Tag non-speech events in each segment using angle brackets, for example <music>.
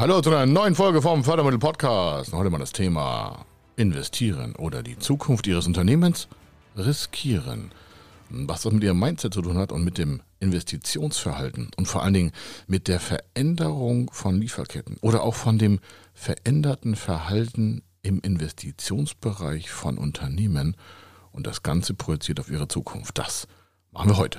Hallo zu einer neuen Folge vom Fördermittel Podcast. Heute mal das Thema investieren oder die Zukunft Ihres Unternehmens riskieren. Was das mit Ihrem Mindset zu tun hat und mit dem Investitionsverhalten und vor allen Dingen mit der Veränderung von Lieferketten oder auch von dem veränderten Verhalten im Investitionsbereich von Unternehmen und das Ganze projiziert auf ihre Zukunft. Das machen wir heute.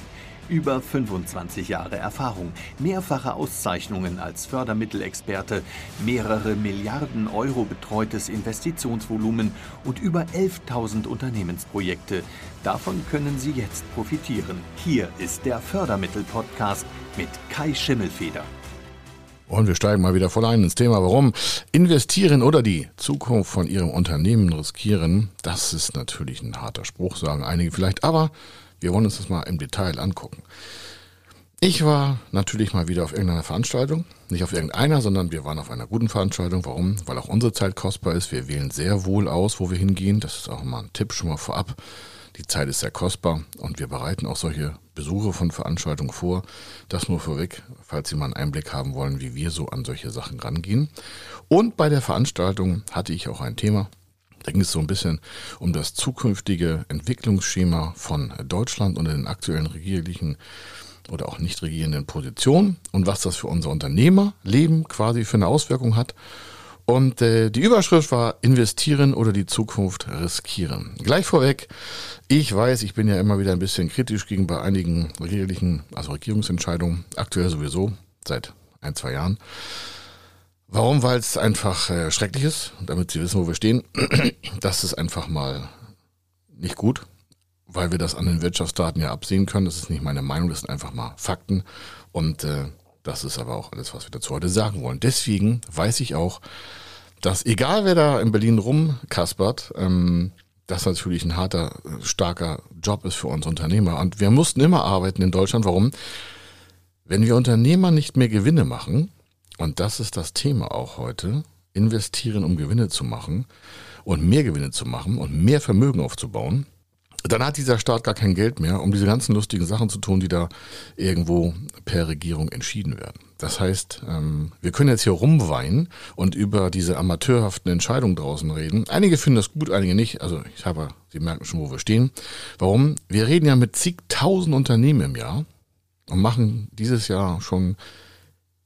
Über 25 Jahre Erfahrung, mehrfache Auszeichnungen als Fördermittelexperte, mehrere Milliarden Euro betreutes Investitionsvolumen und über 11.000 Unternehmensprojekte. Davon können Sie jetzt profitieren. Hier ist der Fördermittel-Podcast mit Kai Schimmelfeder. Und wir steigen mal wieder voll ein ins Thema, warum investieren oder die Zukunft von Ihrem Unternehmen riskieren. Das ist natürlich ein harter Spruch, sagen einige vielleicht, aber wir wollen uns das mal im Detail angucken. Ich war natürlich mal wieder auf irgendeiner Veranstaltung. Nicht auf irgendeiner, sondern wir waren auf einer guten Veranstaltung. Warum? Weil auch unsere Zeit kostbar ist. Wir wählen sehr wohl aus, wo wir hingehen. Das ist auch mal ein Tipp schon mal vorab. Die Zeit ist sehr kostbar und wir bereiten auch solche Besuche von Veranstaltungen vor. Das nur vorweg, falls Sie mal einen Einblick haben wollen, wie wir so an solche Sachen rangehen. Und bei der Veranstaltung hatte ich auch ein Thema, da ging es so ein bisschen um das zukünftige Entwicklungsschema von Deutschland und den aktuellen regierlichen oder auch nicht regierenden Positionen und was das für unser Unternehmerleben quasi für eine Auswirkung hat. Und äh, die Überschrift war investieren oder die Zukunft riskieren. Gleich vorweg, ich weiß, ich bin ja immer wieder ein bisschen kritisch gegenüber einigen regierlichen, also Regierungsentscheidungen, aktuell sowieso seit ein, zwei Jahren. Warum? Weil es einfach äh, schrecklich ist, damit Sie wissen, wo wir stehen. <clears throat> Das ist einfach mal nicht gut, weil wir das an den Wirtschaftsdaten ja absehen können. Das ist nicht meine Meinung, das sind einfach mal Fakten. Und äh, das ist aber auch alles, was wir dazu heute sagen wollen. Deswegen weiß ich auch, dass egal wer da in Berlin rumkaspert, ähm, das natürlich ein harter, starker Job ist für uns Unternehmer. Und wir mussten immer arbeiten in Deutschland. Warum? Wenn wir Unternehmer nicht mehr Gewinne machen, und das ist das Thema auch heute. Investieren, um Gewinne zu machen und mehr Gewinne zu machen und mehr Vermögen aufzubauen. Dann hat dieser Staat gar kein Geld mehr, um diese ganzen lustigen Sachen zu tun, die da irgendwo per Regierung entschieden werden. Das heißt, ähm, wir können jetzt hier rumweinen und über diese amateurhaften Entscheidungen draußen reden. Einige finden das gut, einige nicht. Also ich habe, Sie merken schon, wo wir stehen. Warum? Wir reden ja mit zigtausend Unternehmen im Jahr und machen dieses Jahr schon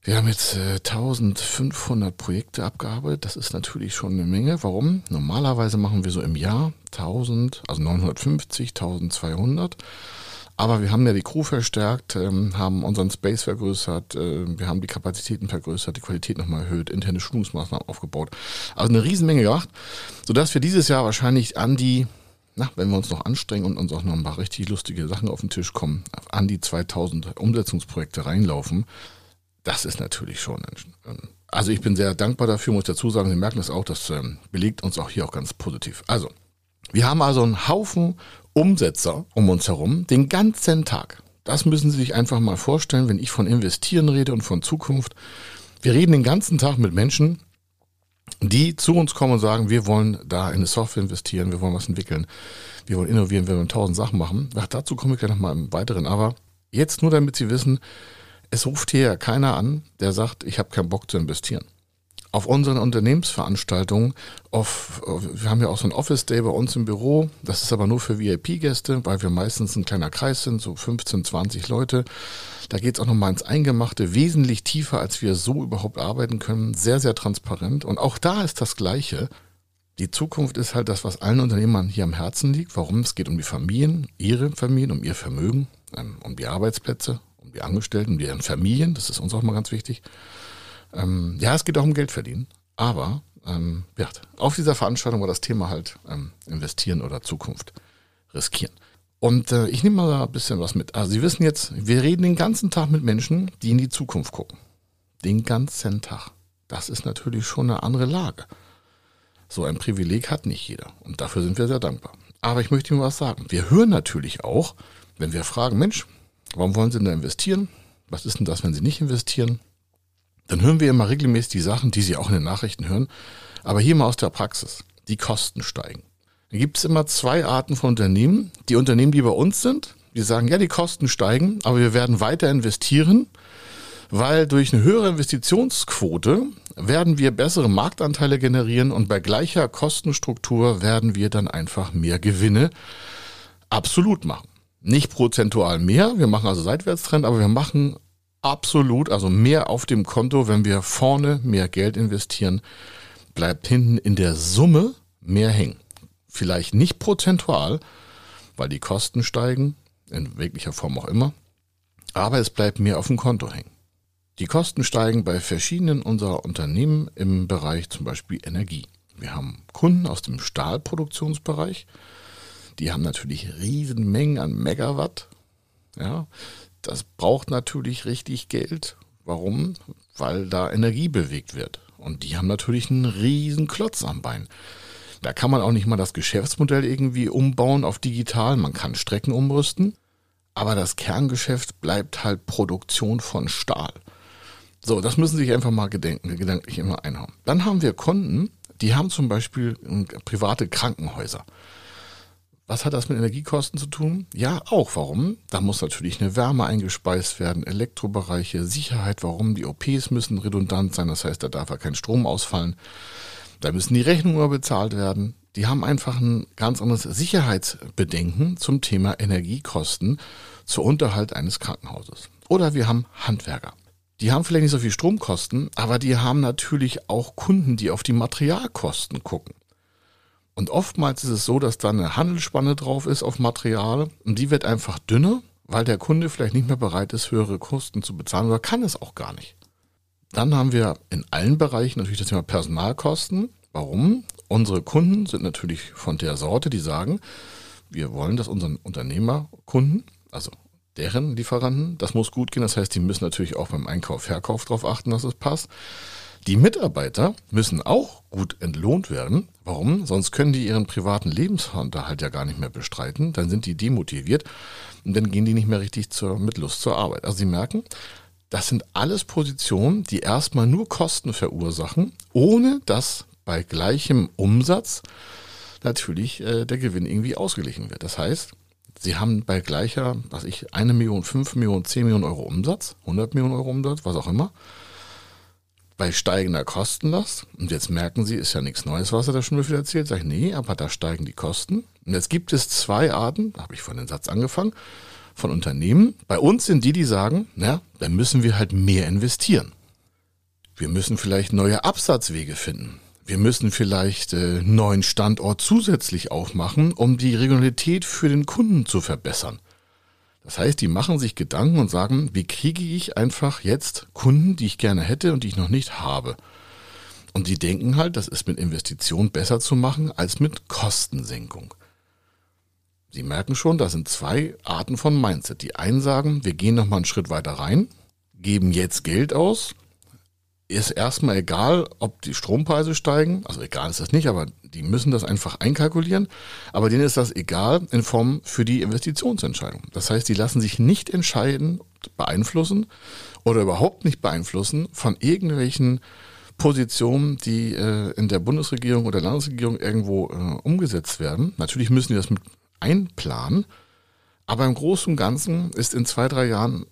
wir haben jetzt äh, 1500 Projekte abgearbeitet. Das ist natürlich schon eine Menge. Warum? Normalerweise machen wir so im Jahr 1000, also 950, 1200. Aber wir haben ja die Crew verstärkt, ähm, haben unseren Space vergrößert, äh, wir haben die Kapazitäten vergrößert, die Qualität nochmal erhöht, interne Schulungsmaßnahmen aufgebaut. Also eine Riesenmenge gemacht, sodass wir dieses Jahr wahrscheinlich an die, na, wenn wir uns noch anstrengen und uns auch noch ein paar richtig lustige Sachen auf den Tisch kommen, an die 2000 Umsetzungsprojekte reinlaufen. Das ist natürlich schon. Also ich bin sehr dankbar dafür, muss ich dazu sagen. Sie merken das auch, das ähm, belegt uns auch hier auch ganz positiv. Also, wir haben also einen Haufen Umsetzer um uns herum, den ganzen Tag. Das müssen Sie sich einfach mal vorstellen, wenn ich von investieren rede und von Zukunft. Wir reden den ganzen Tag mit Menschen, die zu uns kommen und sagen, wir wollen da in eine Software investieren, wir wollen was entwickeln, wir wollen innovieren, wir wollen tausend Sachen machen. Ach, dazu komme ich gleich nochmal im Weiteren. Aber jetzt nur, damit Sie wissen, es ruft hier keiner an, der sagt, ich habe keinen Bock zu investieren. Auf unseren Unternehmensveranstaltungen, auf, wir haben ja auch so ein Office Day bei uns im Büro, das ist aber nur für VIP-Gäste, weil wir meistens ein kleiner Kreis sind, so 15, 20 Leute. Da geht es auch nochmal ins Eingemachte, wesentlich tiefer, als wir so überhaupt arbeiten können, sehr, sehr transparent. Und auch da ist das Gleiche. Die Zukunft ist halt das, was allen Unternehmern hier am Herzen liegt. Warum? Es geht um die Familien, ihre Familien, um ihr Vermögen, ähm, um die Arbeitsplätze, die Angestellten, deren Familien, das ist uns auch mal ganz wichtig. Ähm, ja, es geht auch um Geld verdienen, aber ähm, ja, auf dieser Veranstaltung war das Thema halt ähm, investieren oder Zukunft riskieren. Und äh, ich nehme mal ein bisschen was mit. Also Sie wissen jetzt, wir reden den ganzen Tag mit Menschen, die in die Zukunft gucken. Den ganzen Tag. Das ist natürlich schon eine andere Lage. So ein Privileg hat nicht jeder und dafür sind wir sehr dankbar. Aber ich möchte Ihnen was sagen. Wir hören natürlich auch, wenn wir fragen, Mensch, warum wollen Sie denn da investieren? Was ist denn das, wenn Sie nicht investieren? Dann hören wir immer regelmäßig die Sachen, die Sie auch in den Nachrichten hören. Aber hier mal aus der Praxis. Die Kosten steigen. Da gibt es immer zwei Arten von Unternehmen. Die Unternehmen, die bei uns sind, die sagen, ja, die Kosten steigen, aber wir werden weiter investieren, weil durch eine höhere Investitionsquote werden wir bessere Marktanteile generieren und bei gleicher Kostenstruktur werden wir dann einfach mehr Gewinne absolut machen. Nicht prozentual mehr, wir machen also Seitwärtstrend, aber wir machen absolut, also mehr auf dem Konto, wenn wir vorne mehr Geld investieren, bleibt hinten in der Summe mehr hängen. Vielleicht nicht prozentual, weil die Kosten steigen, in welcher Form auch immer, aber es bleibt mehr auf dem Konto hängen. Die Kosten steigen bei verschiedenen unserer Unternehmen im Bereich zum Beispiel Energie. Wir haben Kunden aus dem Stahlproduktionsbereich, die haben natürlich riesen Mengen an Megawatt. Ja, das braucht natürlich richtig Geld. Warum? Weil da Energie bewegt wird. Und die haben natürlich einen riesen Klotz am Bein. Da kann man auch nicht mal das Geschäftsmodell irgendwie umbauen auf digital. Man kann Strecken umrüsten. Aber das Kerngeschäft bleibt halt Produktion von Stahl. So, das müssen Sie sich einfach mal gedenken, gedanklich immer einhauen. Dann haben wir Kunden, die haben zum Beispiel private Krankenhäuser. Was hat das mit Energiekosten zu tun? Ja, auch. Warum? Da muss natürlich eine Wärme eingespeist werden, Elektrobereiche, Sicherheit. Warum? Die OPs müssen redundant sein, das heißt, da darf ja kein Strom ausfallen. Da müssen die Rechnungen bezahlt werden. Die haben einfach ein ganz anderes Sicherheitsbedenken zum Thema Energiekosten zur Unterhalt eines Krankenhauses. Oder wir haben Handwerker. Die haben vielleicht nicht so viel Stromkosten, aber die haben natürlich auch Kunden, die auf die Materialkosten gucken. Und oftmals ist es so, dass da eine Handelsspanne drauf ist auf Material und die wird einfach dünner, weil der Kunde vielleicht nicht mehr bereit ist, höhere Kosten zu bezahlen oder kann es auch gar nicht. Dann haben wir in allen Bereichen natürlich das Thema Personalkosten. Warum? Unsere Kunden sind natürlich von der Sorte, die sagen, wir wollen, dass unseren Unternehmerkunden, also deren Lieferanten. Das muss gut gehen. Das heißt, die müssen natürlich auch beim Einkauf, Verkauf darauf achten, dass es passt. Die Mitarbeiter müssen auch gut entlohnt werden. Warum? Sonst können die ihren privaten Lebensunterhalt ja gar nicht mehr bestreiten. Dann sind die demotiviert und dann gehen die nicht mehr richtig zur, mit Lust zur Arbeit. Also Sie merken, das sind alles Positionen, die erstmal nur Kosten verursachen, ohne dass bei gleichem Umsatz natürlich äh, der Gewinn irgendwie ausgeglichen wird. Das heißt, Sie haben bei gleicher, was ich, eine Million, fünf Millionen, zehn Millionen Euro Umsatz, 100 Millionen Euro Umsatz, was auch immer, bei steigender Kostenlast, und jetzt merken Sie, ist ja nichts Neues, was er da schon wieder erzählt, sage ich, nee, aber da steigen die Kosten. Und jetzt gibt es zwei Arten, habe ich von den Satz angefangen, von Unternehmen. Bei uns sind die, die sagen, na, dann müssen wir halt mehr investieren. Wir müssen vielleicht neue Absatzwege finden. Wir müssen vielleicht äh, neuen Standort zusätzlich aufmachen, um die Regionalität für den Kunden zu verbessern. Das heißt, die machen sich Gedanken und sagen, wie kriege ich einfach jetzt Kunden, die ich gerne hätte und die ich noch nicht habe. Und die denken halt, das ist mit Investition besser zu machen als mit Kostensenkung. Sie merken schon, da sind zwei Arten von Mindset. Die einen sagen, wir gehen noch mal einen Schritt weiter rein, geben jetzt Geld aus, ist erstmal egal, ob die Strompreise steigen, also egal ist das nicht, aber die müssen das einfach einkalkulieren, aber denen ist das egal in Form für die Investitionsentscheidung. Das heißt, die lassen sich nicht entscheiden, beeinflussen oder überhaupt nicht beeinflussen von irgendwelchen Positionen, die äh, in der Bundesregierung oder Landesregierung irgendwo äh, umgesetzt werden. Natürlich müssen die das mit einplanen, aber im Großen und Ganzen ist in zwei, drei Jahren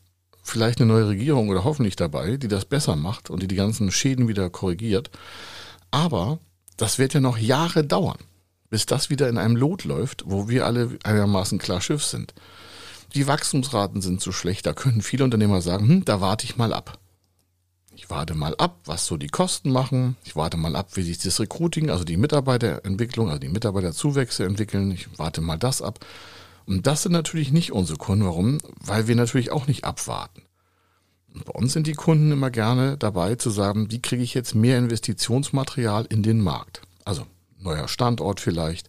vielleicht eine neue Regierung oder hoffentlich dabei, die das besser macht und die die ganzen Schäden wieder korrigiert. Aber das wird ja noch Jahre dauern, bis das wieder in einem Lot läuft, wo wir alle einigermaßen klar Schiff sind. Die Wachstumsraten sind so schlecht, da könnten viele Unternehmer sagen, hm, da warte ich mal ab. Ich warte mal ab, was so die Kosten machen. Ich warte mal ab, wie sich das Recruiting, also die Mitarbeiterentwicklung, also die Mitarbeiterzuwächse entwickeln. Ich warte mal das ab. Und das sind natürlich nicht unsere Kunden. Warum? Weil wir natürlich auch nicht abwarten. Und bei uns sind die Kunden immer gerne dabei zu sagen, wie kriege ich jetzt mehr Investitionsmaterial in den Markt? Also neuer Standort vielleicht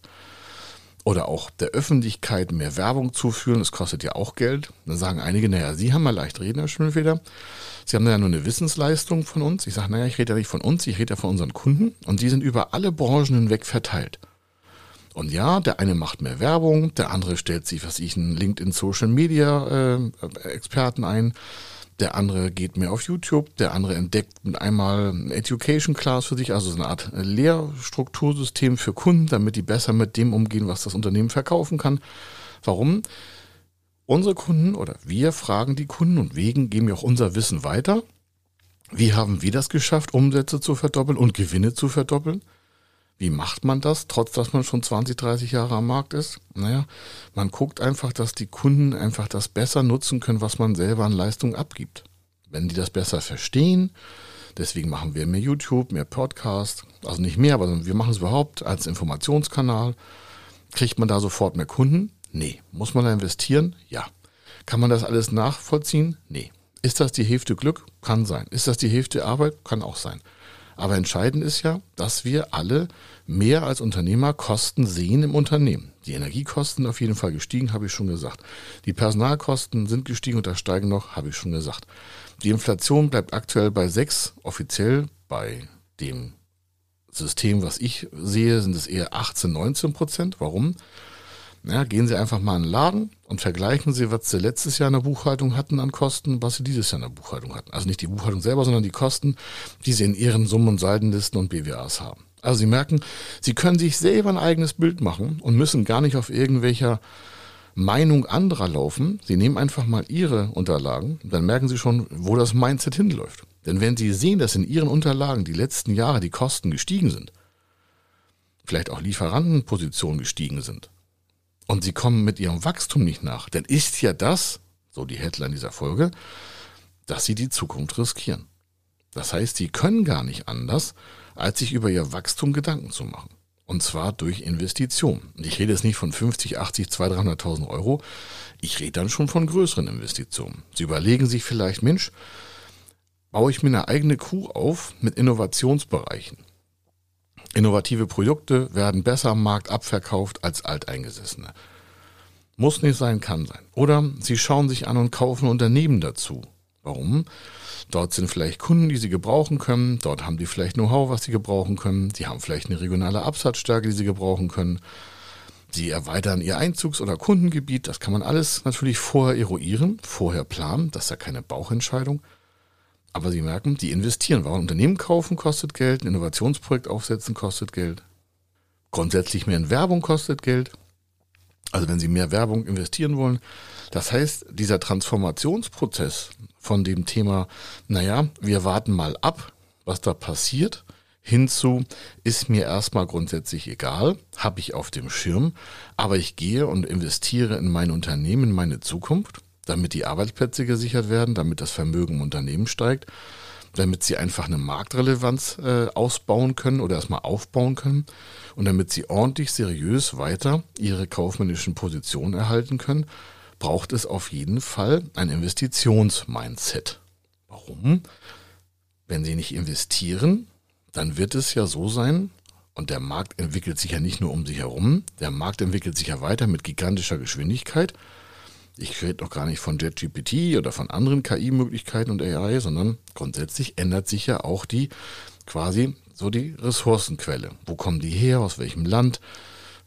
oder auch der Öffentlichkeit mehr Werbung zuführen. Das kostet ja auch Geld. Dann sagen einige, naja, Sie haben mal leicht reden, Herr Schönfeder. Sie haben ja nur eine Wissensleistung von uns. Ich sage, naja, ich rede ja nicht von uns, ich rede ja von unseren Kunden. Und die sind über alle Branchen hinweg verteilt. Und ja, der eine macht mehr Werbung, der andere stellt sich, was ich, einen LinkedIn Social Media äh, Experten ein, der andere geht mehr auf YouTube, der andere entdeckt einmal ein Education Class für sich, also so eine Art Lehrstruktursystem für Kunden, damit die besser mit dem umgehen, was das Unternehmen verkaufen kann. Warum? Unsere Kunden oder wir fragen die Kunden und wegen geben wir auch unser Wissen weiter. Wie haben wir das geschafft, Umsätze zu verdoppeln und Gewinne zu verdoppeln? Wie macht man das, trotz dass man schon 20, 30 Jahre am Markt ist? Naja, man guckt einfach, dass die Kunden einfach das besser nutzen können, was man selber an Leistung abgibt. Wenn die das besser verstehen, deswegen machen wir mehr YouTube, mehr Podcast, also nicht mehr, aber wir machen es überhaupt als Informationskanal. Kriegt man da sofort mehr Kunden? Nee. Muss man da investieren? Ja. Kann man das alles nachvollziehen? Nee. Ist das die Hälfte Glück? Kann sein. Ist das die Hälfte Arbeit? Kann auch sein. Aber entscheidend ist ja, dass wir alle mehr als Unternehmer Kosten sehen im Unternehmen. Die Energiekosten auf jeden Fall gestiegen, habe ich schon gesagt. Die Personalkosten sind gestiegen und da steigen noch, habe ich schon gesagt. Die Inflation bleibt aktuell bei 6, offiziell bei dem System, was ich sehe, sind es eher 18, 19 Prozent. Warum? Ja, gehen Sie einfach mal in den Laden und vergleichen Sie, was Sie letztes Jahr in der Buchhaltung hatten an Kosten, was Sie dieses Jahr in der Buchhaltung hatten. Also nicht die Buchhaltung selber, sondern die Kosten, die Sie in Ihren Summen- und Seitenlisten und BWAs haben. Also Sie merken, Sie können sich selber ein eigenes Bild machen und müssen gar nicht auf irgendwelcher Meinung anderer laufen. Sie nehmen einfach mal Ihre Unterlagen, dann merken Sie schon, wo das Mindset hinläuft. Denn wenn Sie sehen, dass in Ihren Unterlagen die letzten Jahre die Kosten gestiegen sind, vielleicht auch Lieferantenpositionen gestiegen sind, und sie kommen mit ihrem Wachstum nicht nach, dann ist ja das, so die Headline dieser Folge, dass sie die Zukunft riskieren. Das heißt, sie können gar nicht anders, als sich über ihr Wachstum Gedanken zu machen. Und zwar durch Investitionen. Ich rede jetzt nicht von 50, 80, 200, 300.000 Euro. Ich rede dann schon von größeren Investitionen. Sie überlegen sich vielleicht, Mensch, baue ich mir eine eigene Crew auf mit Innovationsbereichen. Innovative Produkte werden besser am Markt abverkauft als alteingesessene. Muss nicht sein, kann sein. Oder Sie schauen sich an und kaufen Unternehmen dazu. Warum? Dort sind vielleicht Kunden, die Sie gebrauchen können. Dort haben die vielleicht Know-how, was Sie gebrauchen können. Sie haben vielleicht eine regionale Absatzstärke, die Sie gebrauchen können. Sie erweitern Ihr Einzugs- oder Kundengebiet. Das kann man alles natürlich vorher eruieren, vorher planen. Das ist ja keine Bauchentscheidung. Aber Sie merken, die investieren. Warum Unternehmen kaufen kostet Geld, ein Innovationsprojekt aufsetzen kostet Geld. Grundsätzlich mehr in Werbung kostet Geld. Also wenn Sie mehr Werbung investieren wollen. Das heißt, dieser Transformationsprozess von dem Thema, naja, wir warten mal ab, was da passiert, hinzu, ist mir erstmal grundsätzlich egal, habe ich auf dem Schirm, aber ich gehe und investiere in mein Unternehmen, in meine Zukunft damit die Arbeitsplätze gesichert werden, damit das Vermögen im Unternehmen steigt, damit sie einfach eine Marktrelevanz äh, ausbauen können oder erstmal aufbauen können und damit sie ordentlich seriös weiter ihre kaufmännischen Positionen erhalten können, braucht es auf jeden Fall ein Investitionsmindset. Warum? Wenn sie nicht investieren, dann wird es ja so sein, und der Markt entwickelt sich ja nicht nur um sich herum, der Markt entwickelt sich ja weiter mit gigantischer Geschwindigkeit ich rede noch gar nicht von JetGPT oder von anderen KI-Möglichkeiten und AI, sondern grundsätzlich ändert sich ja auch die quasi so die Ressourcenquelle. Wo kommen die her? Aus welchem Land?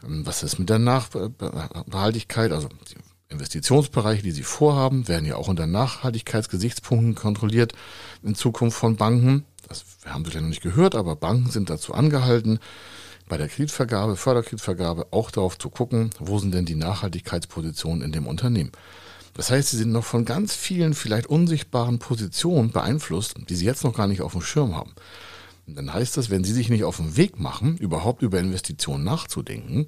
Ähm, was ist mit der Nachhaltigkeit? Also die Investitionsbereiche, die Sie vorhaben, werden ja auch unter Nachhaltigkeitsgesichtspunkten kontrolliert in Zukunft von Banken. Das haben Sie vielleicht noch nicht gehört, aber Banken sind dazu angehalten, bei der Kreditvergabe, Förderkreditvergabe auch darauf zu gucken, wo sind denn die Nachhaltigkeitspositionen in dem Unternehmen. Das heißt, sie sind noch von ganz vielen vielleicht unsichtbaren Positionen beeinflusst, die sie jetzt noch gar nicht auf dem Schirm haben. Und dann heißt das, wenn sie sich nicht auf den Weg machen, überhaupt über Investitionen nachzudenken,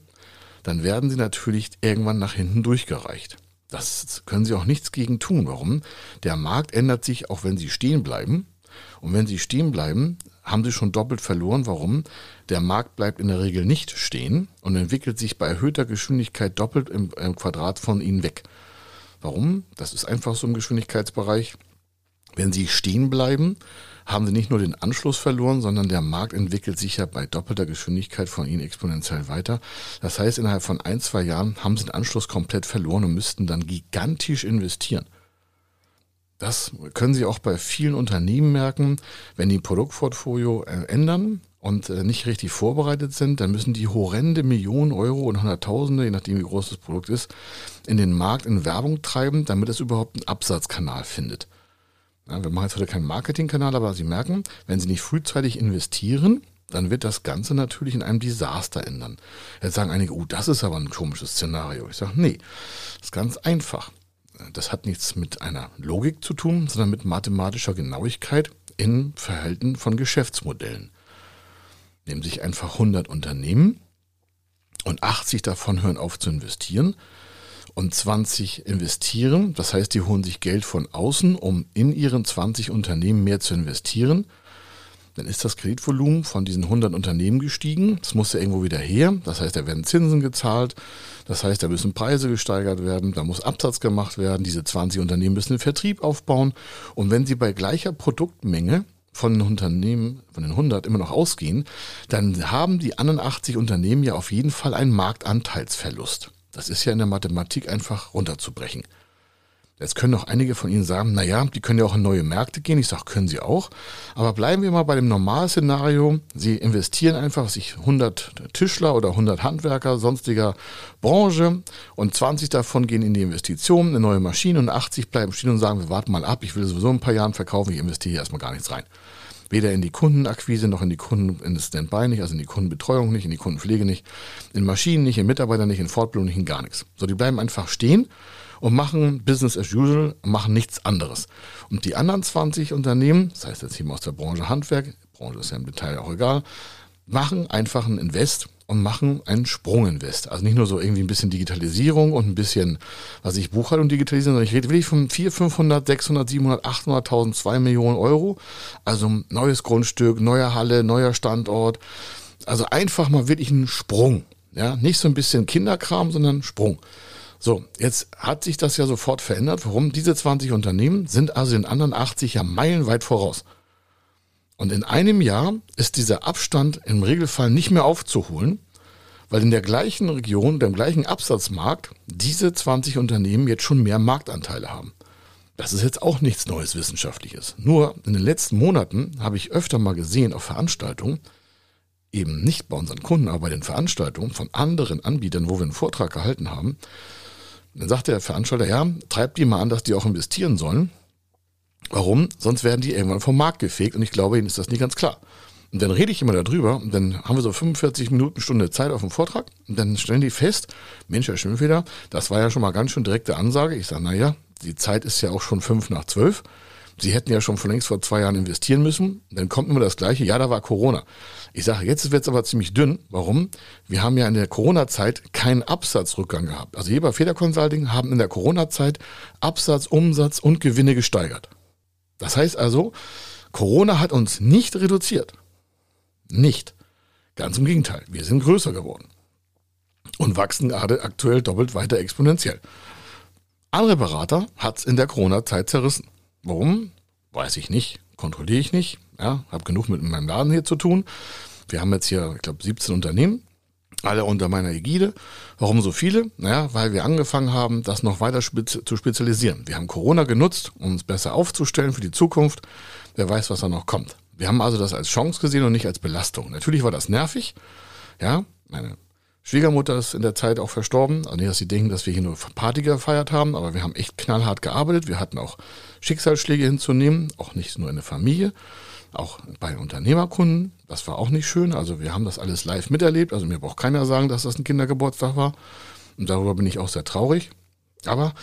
dann werden sie natürlich irgendwann nach hinten durchgereicht. Das können sie auch nichts gegen tun. Warum? Der Markt ändert sich, auch wenn sie stehen bleiben. Und wenn sie stehen bleiben, haben sie schon doppelt verloren. Warum? Der Markt bleibt in der Regel nicht stehen und entwickelt sich bei erhöhter Geschwindigkeit doppelt im, im Quadrat von ihnen weg. Warum? Das ist einfach so im Geschwindigkeitsbereich. Wenn sie stehen bleiben, haben sie nicht nur den Anschluss verloren, sondern der Markt entwickelt sich ja bei doppelter Geschwindigkeit von ihnen exponentiell weiter. Das heißt, innerhalb von ein, zwei Jahren haben sie den Anschluss komplett verloren und müssten dann gigantisch investieren. Das können Sie auch bei vielen Unternehmen merken, wenn die Produktportfolio äh, ändern und äh, nicht richtig vorbereitet sind, dann müssen die horrende Millionen Euro und Hunderttausende, je nachdem wie groß das Produkt ist, in den Markt in Werbung treiben, damit es überhaupt einen Absatzkanal findet. Ja, wir machen jetzt heute keinen Marketingkanal, aber Sie merken, wenn Sie nicht frühzeitig investieren, dann wird das Ganze natürlich in einem Desaster ändern. Jetzt sagen einige, oh, das ist aber ein komisches Szenario. Ich sage, nee, das ist ganz einfach. Das hat nichts mit einer Logik zu tun, sondern mit mathematischer Genauigkeit im Verhalten von Geschäftsmodellen. Nehmen sich einfach 100 Unternehmen und 80 davon hören auf zu investieren und 20 investieren. Das heißt, die holen sich Geld von außen, um in ihren 20 Unternehmen mehr zu investieren dann ist das Kreditvolumen von diesen 100 Unternehmen gestiegen. Das muss ja irgendwo wieder her. Das heißt, da werden Zinsen gezahlt. Das heißt, da müssen Preise gesteigert werden. Da muss Absatz gemacht werden. Diese 20 Unternehmen müssen den Vertrieb aufbauen. Und wenn sie bei gleicher Produktmenge von den Unternehmen, von den 100 immer noch ausgehen, dann haben die anderen 80 Unternehmen ja auf jeden Fall einen Marktanteilsverlust. Das ist ja in der Mathematik einfach runterzubrechen. Jetzt können auch einige von Ihnen sagen, naja, die können ja auch in neue Märkte gehen. Ich sage, können Sie auch. Aber bleiben wir mal bei dem Normalszenario. Sie investieren einfach sich 100 Tischler oder 100 Handwerker sonstiger Branche und 20 davon gehen in die Investition, eine neue Maschine und 80 bleiben stehen und sagen, wir warten mal ab, ich will sowieso ein paar Jahren verkaufen, ich investiere hier erstmal gar nichts rein. Weder in die Kundenakquise noch in die Kunden, in das Standby nicht, also in die Kundenbetreuung nicht, in die Kundenpflege nicht, in Maschinen nicht, in Mitarbeiter nicht, in Fortbildung nicht, in gar nichts. So, die bleiben einfach stehen und machen Business as usual, machen nichts anderes. Und die anderen 20 Unternehmen, das heißt jetzt hier mal aus der Branche Handwerk, Branche ist ja im Detail auch egal, machen einfach ein Invest und machen einen Sprunginvest. Also nicht nur so irgendwie ein bisschen Digitalisierung und ein bisschen, was ich Buchhaltung digitalisieren, sondern ich rede wirklich von 400, 500, 600, 700, 800.000, 2 Millionen Euro. Also neues Grundstück, neue Halle, neuer Standort. Also einfach mal wirklich ein Sprung. Ja, nicht so ein bisschen Kinderkram, sondern Sprung. So, jetzt hat sich das ja sofort verändert. Warum? Diese 20 Unternehmen sind also den anderen 80 ja meilenweit voraus. Und in einem Jahr ist dieser Abstand im Regelfall nicht mehr aufzuholen, weil in der gleichen Region, dem gleichen Absatzmarkt, diese 20 Unternehmen jetzt schon mehr Marktanteile haben. Das ist jetzt auch nichts Neues Wissenschaftliches. Nur in den letzten Monaten habe ich öfter mal gesehen auf Veranstaltungen, eben nicht bei unseren Kunden, aber bei den Veranstaltungen von anderen Anbietern, wo wir einen Vortrag gehalten haben, dann sagt der Veranstalter, ja, treibt die mal an, dass die auch investieren sollen. Warum? Sonst werden die irgendwann vom Markt gefegt und ich glaube, ihnen ist das nicht ganz klar. Und dann rede ich immer darüber und dann haben wir so 45 Minuten, Stunde Zeit auf dem Vortrag und dann stellen die fest, Mensch, Herr Schönfeder, das war ja schon mal ganz schön direkte Ansage. Ich sage, naja, die Zeit ist ja auch schon fünf nach zwölf. Sie hätten ja schon vor längst vor zwei Jahren investieren müssen. Dann kommt immer das Gleiche. Ja, da war Corona. Ich sage, jetzt wird es aber ziemlich dünn. Warum? Wir haben ja in der Corona-Zeit keinen Absatzrückgang gehabt. Also hier bei Feder Consulting haben in der Corona-Zeit Absatz, Umsatz und Gewinne gesteigert. Das heißt also, Corona hat uns nicht reduziert. Nicht. Ganz im Gegenteil. Wir sind größer geworden. Und wachsen gerade aktuell doppelt weiter exponentiell. Andere Berater hat es in der Corona-Zeit zerrissen. Warum? Weiß ich nicht. Kontrolliere ich nicht. Ja, habe genug mit meinem Laden hier zu tun. Wir haben jetzt hier, ich glaube, 17 Unternehmen, alle unter meiner Ägide. Warum so viele? Naja, weil wir angefangen haben, das noch weiter spez zu spezialisieren. Wir haben Corona genutzt, um uns besser aufzustellen für die Zukunft. Wer weiß, was da noch kommt. Wir haben also das als Chance gesehen und nicht als Belastung. Natürlich war das nervig. Ja, meine Schwiegermutter ist in der Zeit auch verstorben. Also nicht, dass sie denken, dass wir hier nur Party gefeiert haben, aber wir haben echt knallhart gearbeitet. Wir hatten auch Schicksalsschläge hinzunehmen, auch nicht nur in der Familie, auch bei Unternehmerkunden. Das war auch nicht schön. Also wir haben das alles live miterlebt. Also mir braucht keiner sagen, dass das ein Kindergeburtstag war. Und darüber bin ich auch sehr traurig. Aber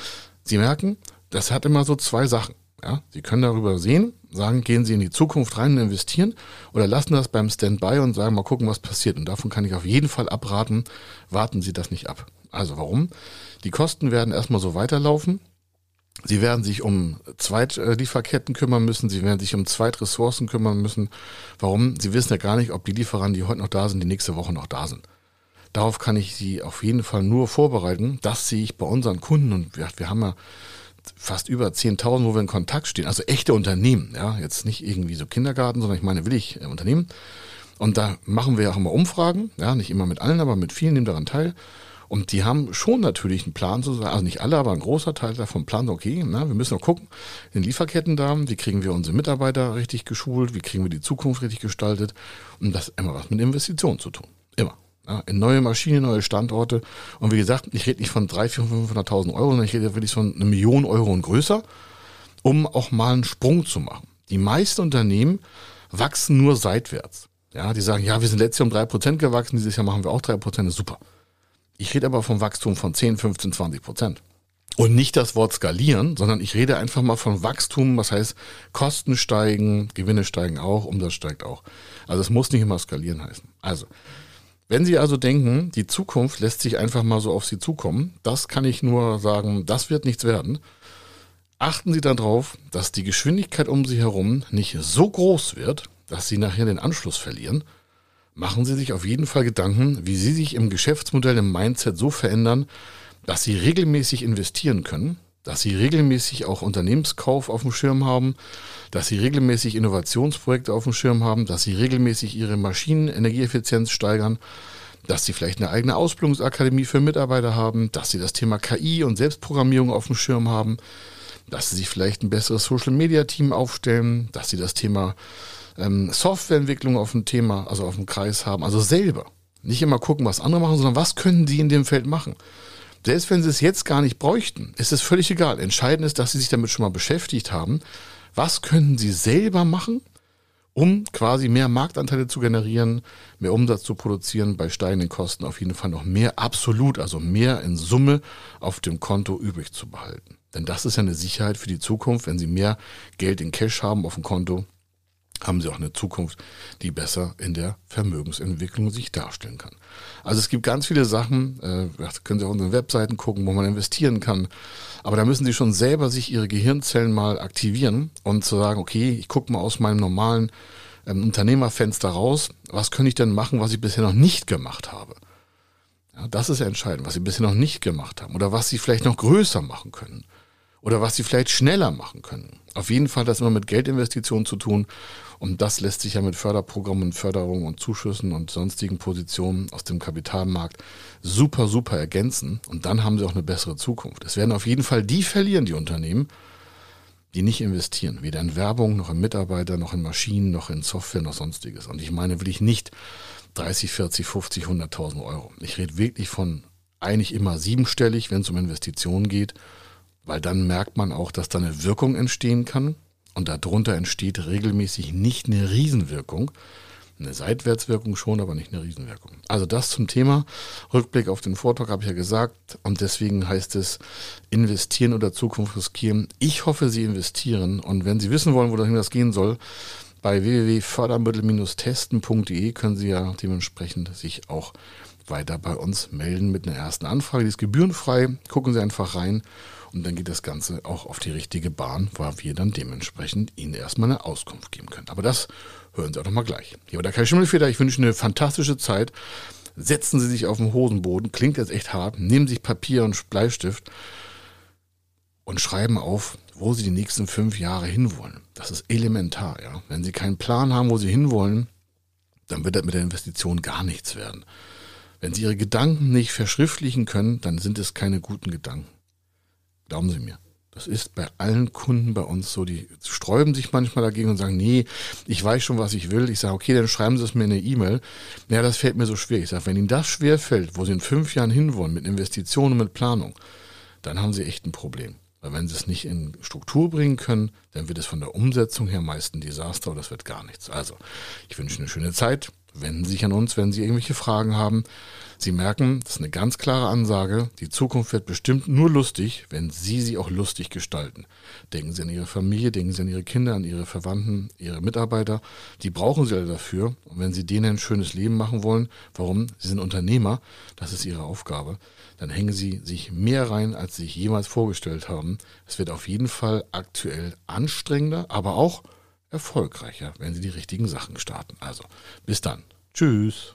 Sie merken, das hat immer so zwei Sachen. Ja, Sie können darüber sehen, sagen, gehen Sie in die Zukunft rein und investieren oder lassen das beim Standby und sagen, mal gucken, was passiert. Und davon kann ich auf jeden Fall abraten, warten Sie das nicht ab. Also warum? Die Kosten werden erstmal so weiterlaufen. Sie werden sich um Zweitlieferketten kümmern müssen, sie werden sich um Zweitressourcen kümmern müssen. Warum? Sie wissen ja gar nicht, ob die Lieferanten, die heute noch da sind, die nächste Woche noch da sind. Darauf kann ich Sie auf jeden Fall nur vorbereiten. Das sehe ich bei unseren Kunden und wir, wir haben ja fast über 10.000, wo wir in Kontakt stehen, also echte Unternehmen, ja, jetzt nicht irgendwie so Kindergarten, sondern ich meine willig äh, Unternehmen. Und da machen wir auch immer Umfragen, ja, nicht immer mit allen, aber mit vielen nehmen daran teil. Und die haben schon natürlich einen Plan zu sagen, also nicht alle, aber ein großer Teil davon plant, okay, na, wir müssen noch gucken, in Lieferketten da, wie kriegen wir unsere Mitarbeiter richtig geschult, wie kriegen wir die Zukunft richtig gestaltet. Und das hat immer was mit Investitionen zu tun. Immer. Ja, in neue Maschinen, neue Standorte. Und wie gesagt, ich rede nicht von 300.000, 500.000 Euro, sondern ich rede wirklich von einer Million Euro und größer, um auch mal einen Sprung zu machen. Die meisten Unternehmen wachsen nur seitwärts. Ja, die sagen, ja, wir sind letztes Jahr um drei Prozent gewachsen, dieses Jahr machen wir auch drei Prozent, ist super. Ich rede aber vom Wachstum von 10, 15, 20 Prozent. Und nicht das Wort skalieren, sondern ich rede einfach mal von Wachstum, was heißt Kosten steigen, Gewinne steigen auch, Umsatz steigt auch. Also es muss nicht immer skalieren heißen. Also, wenn Sie also denken, die Zukunft lässt sich einfach mal so auf Sie zukommen, das kann ich nur sagen, das wird nichts werden. Achten Sie darauf, dass die Geschwindigkeit um Sie herum nicht so groß wird, dass Sie nachher den Anschluss verlieren machen Sie sich auf jeden Fall Gedanken, wie Sie sich im Geschäftsmodell, im Mindset so verändern, dass Sie regelmäßig investieren können, dass Sie regelmäßig auch Unternehmenskauf auf dem Schirm haben, dass Sie regelmäßig Innovationsprojekte auf dem Schirm haben, dass Sie regelmäßig Ihre Maschinenenergieeffizienz steigern, dass Sie vielleicht eine eigene Ausbildungsakademie für Mitarbeiter haben, dass Sie das Thema KI und Selbstprogrammierung auf dem Schirm haben, dass Sie sich vielleicht ein besseres Social-Media-Team aufstellen, dass Sie das Thema ähm, Softwareentwicklung auf dem Thema, also auf dem Kreis haben, also selber. Nicht immer gucken, was andere machen, sondern was können die in dem Feld machen. Selbst wenn sie es jetzt gar nicht bräuchten, ist es völlig egal. Entscheidend ist, dass sie sich damit schon mal beschäftigt haben. Was können sie selber machen, um quasi mehr Marktanteile zu generieren, mehr Umsatz zu produzieren, bei steigenden Kosten auf jeden Fall noch mehr absolut, also mehr in Summe auf dem Konto übrig zu behalten. Denn das ist ja eine Sicherheit für die Zukunft, wenn sie mehr Geld in Cash haben auf dem Konto, haben sie auch eine Zukunft, die besser in der Vermögensentwicklung sich darstellen kann. Also es gibt ganz viele Sachen, äh, können Sie auf unseren Webseiten gucken, wo man investieren kann. Aber da müssen Sie schon selber sich Ihre Gehirnzellen mal aktivieren und zu sagen, okay, ich gucke mal aus meinem normalen ähm, Unternehmerfenster raus, was könnte ich denn machen, was ich bisher noch nicht gemacht habe. Ja, das ist entscheidend, was Sie bisher noch nicht gemacht haben oder was Sie vielleicht noch größer machen können oder was Sie vielleicht schneller machen können. Auf jeden Fall hat das immer mit Geldinvestitionen zu tun und das lässt sich ja mit Förderprogrammen, Förderungen und Zuschüssen und sonstigen Positionen aus dem Kapitalmarkt super, super ergänzen. Und dann haben sie auch eine bessere Zukunft. Es werden auf jeden Fall die verlieren, die Unternehmen, die nicht investieren. Weder in Werbung, noch in Mitarbeiter, noch in Maschinen, noch in Software, noch sonstiges. Und ich meine will ich nicht 30, 40, 50, 100.000 Euro. Ich rede wirklich von eigentlich immer siebenstellig, wenn es um Investitionen geht, weil dann merkt man auch, dass da eine Wirkung entstehen kann und darunter entsteht regelmäßig nicht eine Riesenwirkung. Eine Seitwärtswirkung schon, aber nicht eine Riesenwirkung. Also das zum Thema. Rückblick auf den Vortrag habe ich ja gesagt. Und deswegen heißt es investieren oder Zukunft riskieren. Ich hoffe, Sie investieren. Und wenn Sie wissen wollen, wohin das gehen soll, bei www.fördermittel-testen.de können Sie ja dementsprechend sich auch weiter bei uns melden mit einer ersten Anfrage. Die ist gebührenfrei. Gucken Sie einfach rein und dann geht das Ganze auch auf die richtige Bahn, weil wir dann dementsprechend Ihnen erstmal eine Auskunft geben können. Aber das hören Sie auch nochmal gleich. Hier war der Kai Schimmelfeder. Ich wünsche eine fantastische Zeit. Setzen Sie sich auf den Hosenboden. Klingt jetzt echt hart. Nehmen sich Papier und Bleistift und schreiben auf, wo Sie die nächsten fünf Jahre hinwollen. Das ist elementar, ja. Wenn Sie keinen Plan haben, wo Sie hinwollen, dann wird das mit der Investition gar nichts werden. Wenn Sie Ihre Gedanken nicht verschriftlichen können, dann sind es keine guten Gedanken. Glauben Sie mir. Das ist bei allen Kunden bei uns so. Die sträuben sich manchmal dagegen und sagen, nee, ich weiß schon, was ich will. Ich sage, okay, dann schreiben Sie es mir in eine E-Mail. Naja, das fällt mir so schwer. Ich sage, wenn Ihnen das schwer fällt, wo Sie in fünf Jahren hinwollen, mit Investitionen und mit Planung, dann haben Sie echt ein Problem. Weil wenn Sie es nicht in Struktur bringen können, dann wird es von der Umsetzung her meist ein Desaster oder das wird gar nichts. Also, ich wünsche eine schöne Zeit. Wenden Sie sich an uns, wenn Sie irgendwelche Fragen haben. Sie merken, das ist eine ganz klare Ansage. Die Zukunft wird bestimmt nur lustig, wenn Sie sie auch lustig gestalten. Denken Sie an Ihre Familie, denken Sie an Ihre Kinder, an Ihre Verwandten, Ihre Mitarbeiter. Die brauchen Sie alle dafür. Und wenn Sie denen ein schönes Leben machen wollen, warum? Sie sind Unternehmer, das ist Ihre Aufgabe. Dann hängen Sie sich mehr rein, als Sie sich jemals vorgestellt haben. Es wird auf jeden Fall aktuell anstrengender, aber auch erfolgreicher, wenn Sie die richtigen Sachen starten. Also, bis dann. Tschüss.